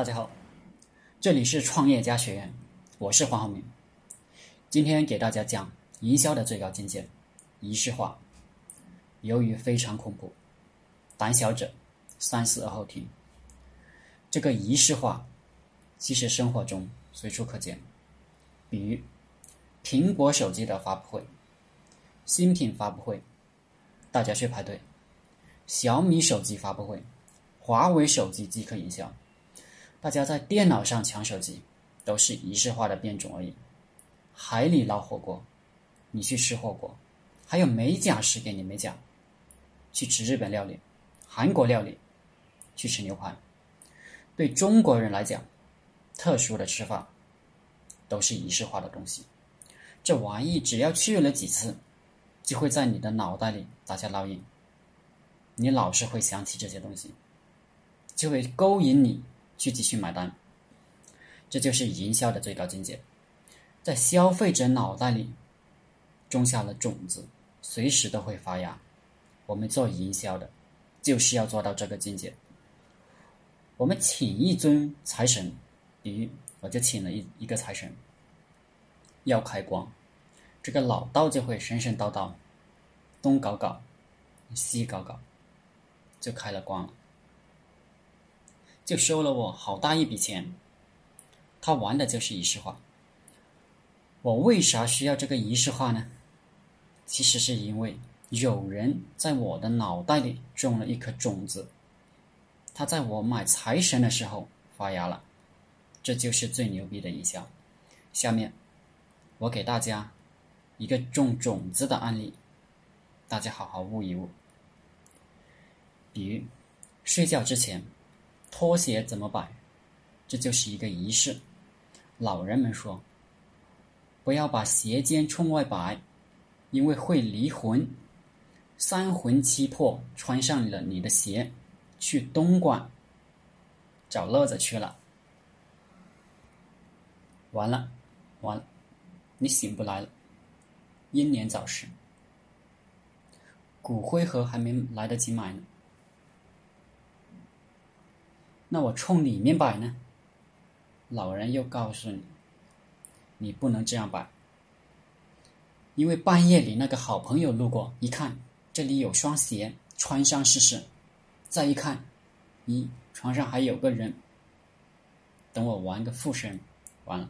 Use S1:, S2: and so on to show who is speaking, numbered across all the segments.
S1: 大家好，这里是创业家学院，我是黄浩明。今天给大家讲营销的最高境界——仪式化。由于非常恐怖，胆小者三思而后听。这个仪式化，其实生活中随处可见。比如，苹果手机的发布会、新品发布会，大家去排队；小米手机发布会、华为手机即可营销。大家在电脑上抢手机，都是仪式化的变种而已。海里捞火锅，你去吃火锅；还有美甲师给你美甲，去吃日本料理、韩国料理，去吃牛排。对中国人来讲，特殊的吃法都是仪式化的东西。这玩意只要去了几次，就会在你的脑袋里打下烙印。你老是会想起这些东西，就会勾引你。去继续买单，这就是营销的最高境界，在消费者脑袋里种下了种子，随时都会发芽。我们做营销的，就是要做到这个境界。我们请一尊财神，比如我就请了一一个财神，要开光，这个老道就会神神叨叨，东搞搞，西搞搞，就开了光了。就收了我好大一笔钱，他玩的就是仪式化。我为啥需要这个仪式化呢？其实是因为有人在我的脑袋里种了一颗种子，他在我买财神的时候发芽了，这就是最牛逼的营销。下面我给大家一个种种子的案例，大家好好悟一悟。比如睡觉之前。拖鞋怎么摆？这就是一个仪式。老人们说：“不要把鞋尖冲外摆，因为会离魂。三魂七魄穿上了你的鞋，去东莞找乐子去了。完了，完了，你醒不来了，英年早逝，骨灰盒还没来得及买呢。”那我冲里面摆呢？老人又告诉你，你不能这样摆，因为半夜里那个好朋友路过，一看这里有双鞋，穿上试试。再一看，咦，床上还有个人。等我玩个附身，完了，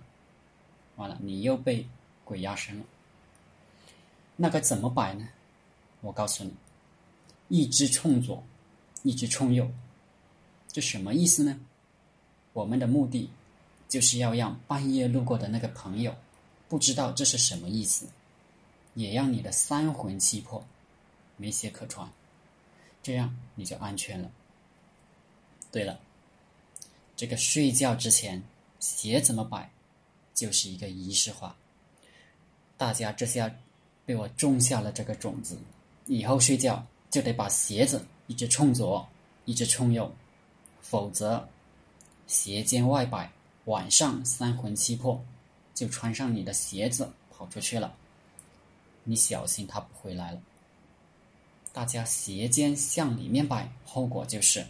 S1: 完了，你又被鬼压身了。那该怎么摆呢？我告诉你，一只冲左，一只冲右。这什么意思呢？我们的目的就是要让半夜路过的那个朋友不知道这是什么意思，也让你的三魂七魄没鞋可穿，这样你就安全了。对了，这个睡觉之前鞋怎么摆，就是一个仪式化。大家这下被我种下了这个种子，以后睡觉就得把鞋子一直冲左，一直冲右。否则，鞋尖外摆，晚上三魂七魄就穿上你的鞋子跑出去了。你小心他不回来了。大家鞋尖向里面摆，后果就是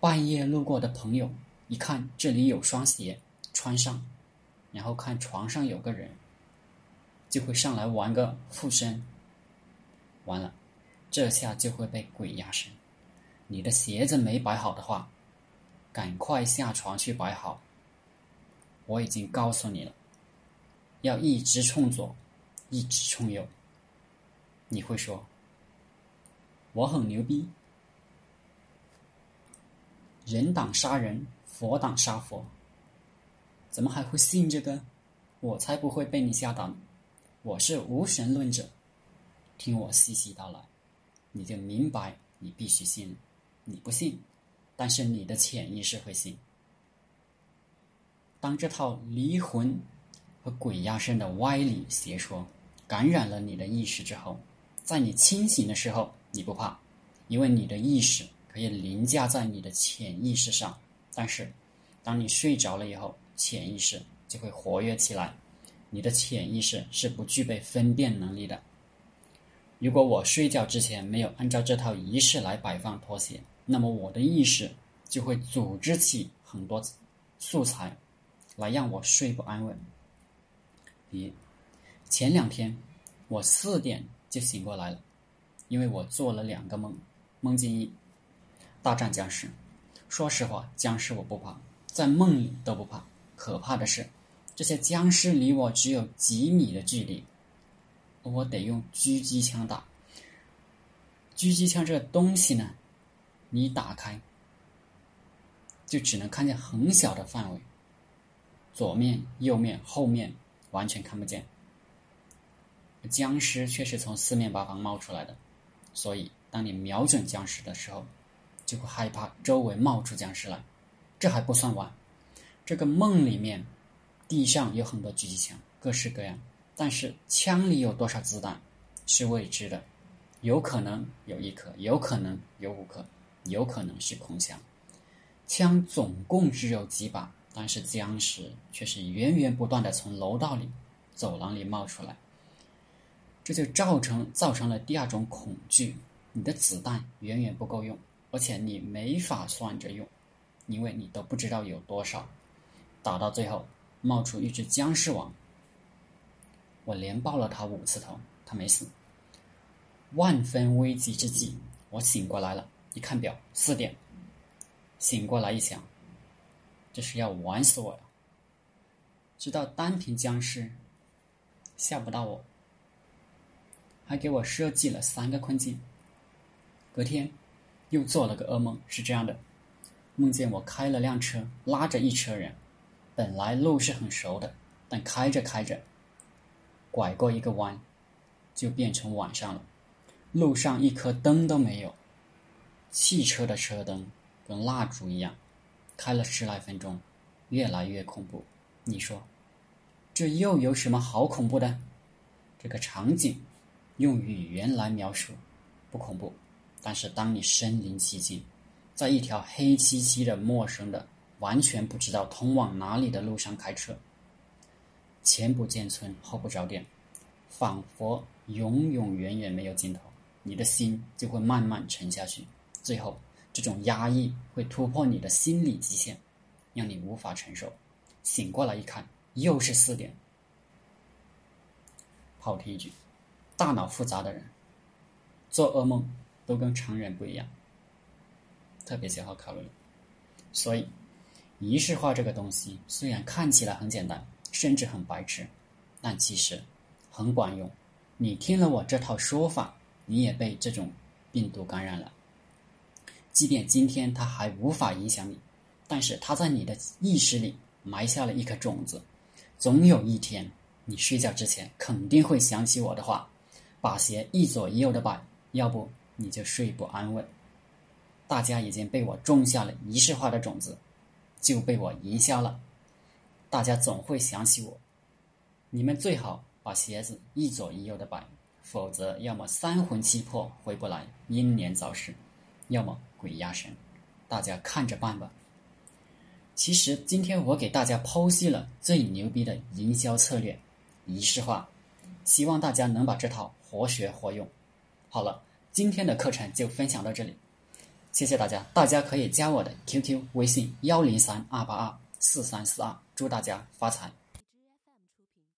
S1: 半夜路过的朋友一看这里有双鞋穿上，然后看床上有个人，就会上来玩个附身。完了，这下就会被鬼压身。你的鞋子没摆好的话。赶快下床去摆好。我已经告诉你了，要一直冲左，一直冲右。你会说，我很牛逼，人挡杀人，佛挡杀佛，怎么还会信这个？我才不会被你吓到！我是无神论者，听我细细道来，你就明白，你必须信。你不信？但是你的潜意识会信。当这套离魂和鬼压身的歪理邪说感染了你的意识之后，在你清醒的时候你不怕，因为你的意识可以凌驾在你的潜意识上。但是，当你睡着了以后，潜意识就会活跃起来。你的潜意识是不具备分辨能力的。如果我睡觉之前没有按照这套仪式来摆放拖鞋，那么我的意识就会组织起很多素材来让我睡不安稳。比前两天我四点就醒过来了，因为我做了两个梦，梦境一大战僵尸。说实话，僵尸我不怕，在梦里都不怕。可怕的是，这些僵尸离我只有几米的距离，我得用狙击枪打。狙击枪这个东西呢，你打开就只能看见很小的范围，左面、右面、后面完全看不见。僵尸却是从四面八方冒出来的，所以当你瞄准僵尸的时候。就会害怕周围冒出僵尸来，这还不算完。这个梦里面，地上有很多狙击枪，各式各样，但是枪里有多少子弹是未知的，有可能有一颗，有可能有五颗，有可能是空枪。枪总共只有几把，但是僵尸却是源源不断的从楼道里、走廊里冒出来，这就造成造成了第二种恐惧：你的子弹远远不够用。而且你没法算着用，因为你都不知道有多少。打到最后，冒出一只僵尸王，我连爆了他五次头，他没死。万分危急之际，我醒过来了，一看表，四点。醒过来一想，这是要玩死我呀！知道单凭僵尸吓不到我，还给我设计了三个困境。隔天。又做了个噩梦，是这样的：梦见我开了辆车，拉着一车人，本来路是很熟的，但开着开着，拐过一个弯，就变成晚上了。路上一颗灯都没有，汽车的车灯跟蜡烛一样。开了十来分钟，越来越恐怖。你说，这又有什么好恐怖的？这个场景，用语言来描述，不恐怖。但是，当你身临其境，在一条黑漆漆的、陌生的、完全不知道通往哪里的路上开车，前不见村后不着店，仿佛永永远远没有尽头，你的心就会慢慢沉下去。最后，这种压抑会突破你的心理极限，让你无法承受。醒过来一看，又是四点。跑题一句：大脑复杂的人，做噩梦。都跟常人不一样，特别消耗卡路里。所以，仪式化这个东西虽然看起来很简单，甚至很白痴，但其实很管用。你听了我这套说法，你也被这种病毒感染了。即便今天它还无法影响你，但是它在你的意识里埋下了一颗种子。总有一天，你睡觉之前肯定会想起我的话，把鞋一左一右的摆，要不。你就睡不安稳。大家已经被我种下了仪式化的种子，就被我营销了。大家总会想起我。你们最好把鞋子一左一右的摆，否则要么三魂七魄回不来，英年早逝；要么鬼压身。大家看着办吧。其实今天我给大家剖析了最牛逼的营销策略——仪式化，希望大家能把这套活学活用。好了。今天的课程就分享到这里，谢谢大家。大家可以加我的 QQ 微信幺零三二八二四三四二，祝大家发财。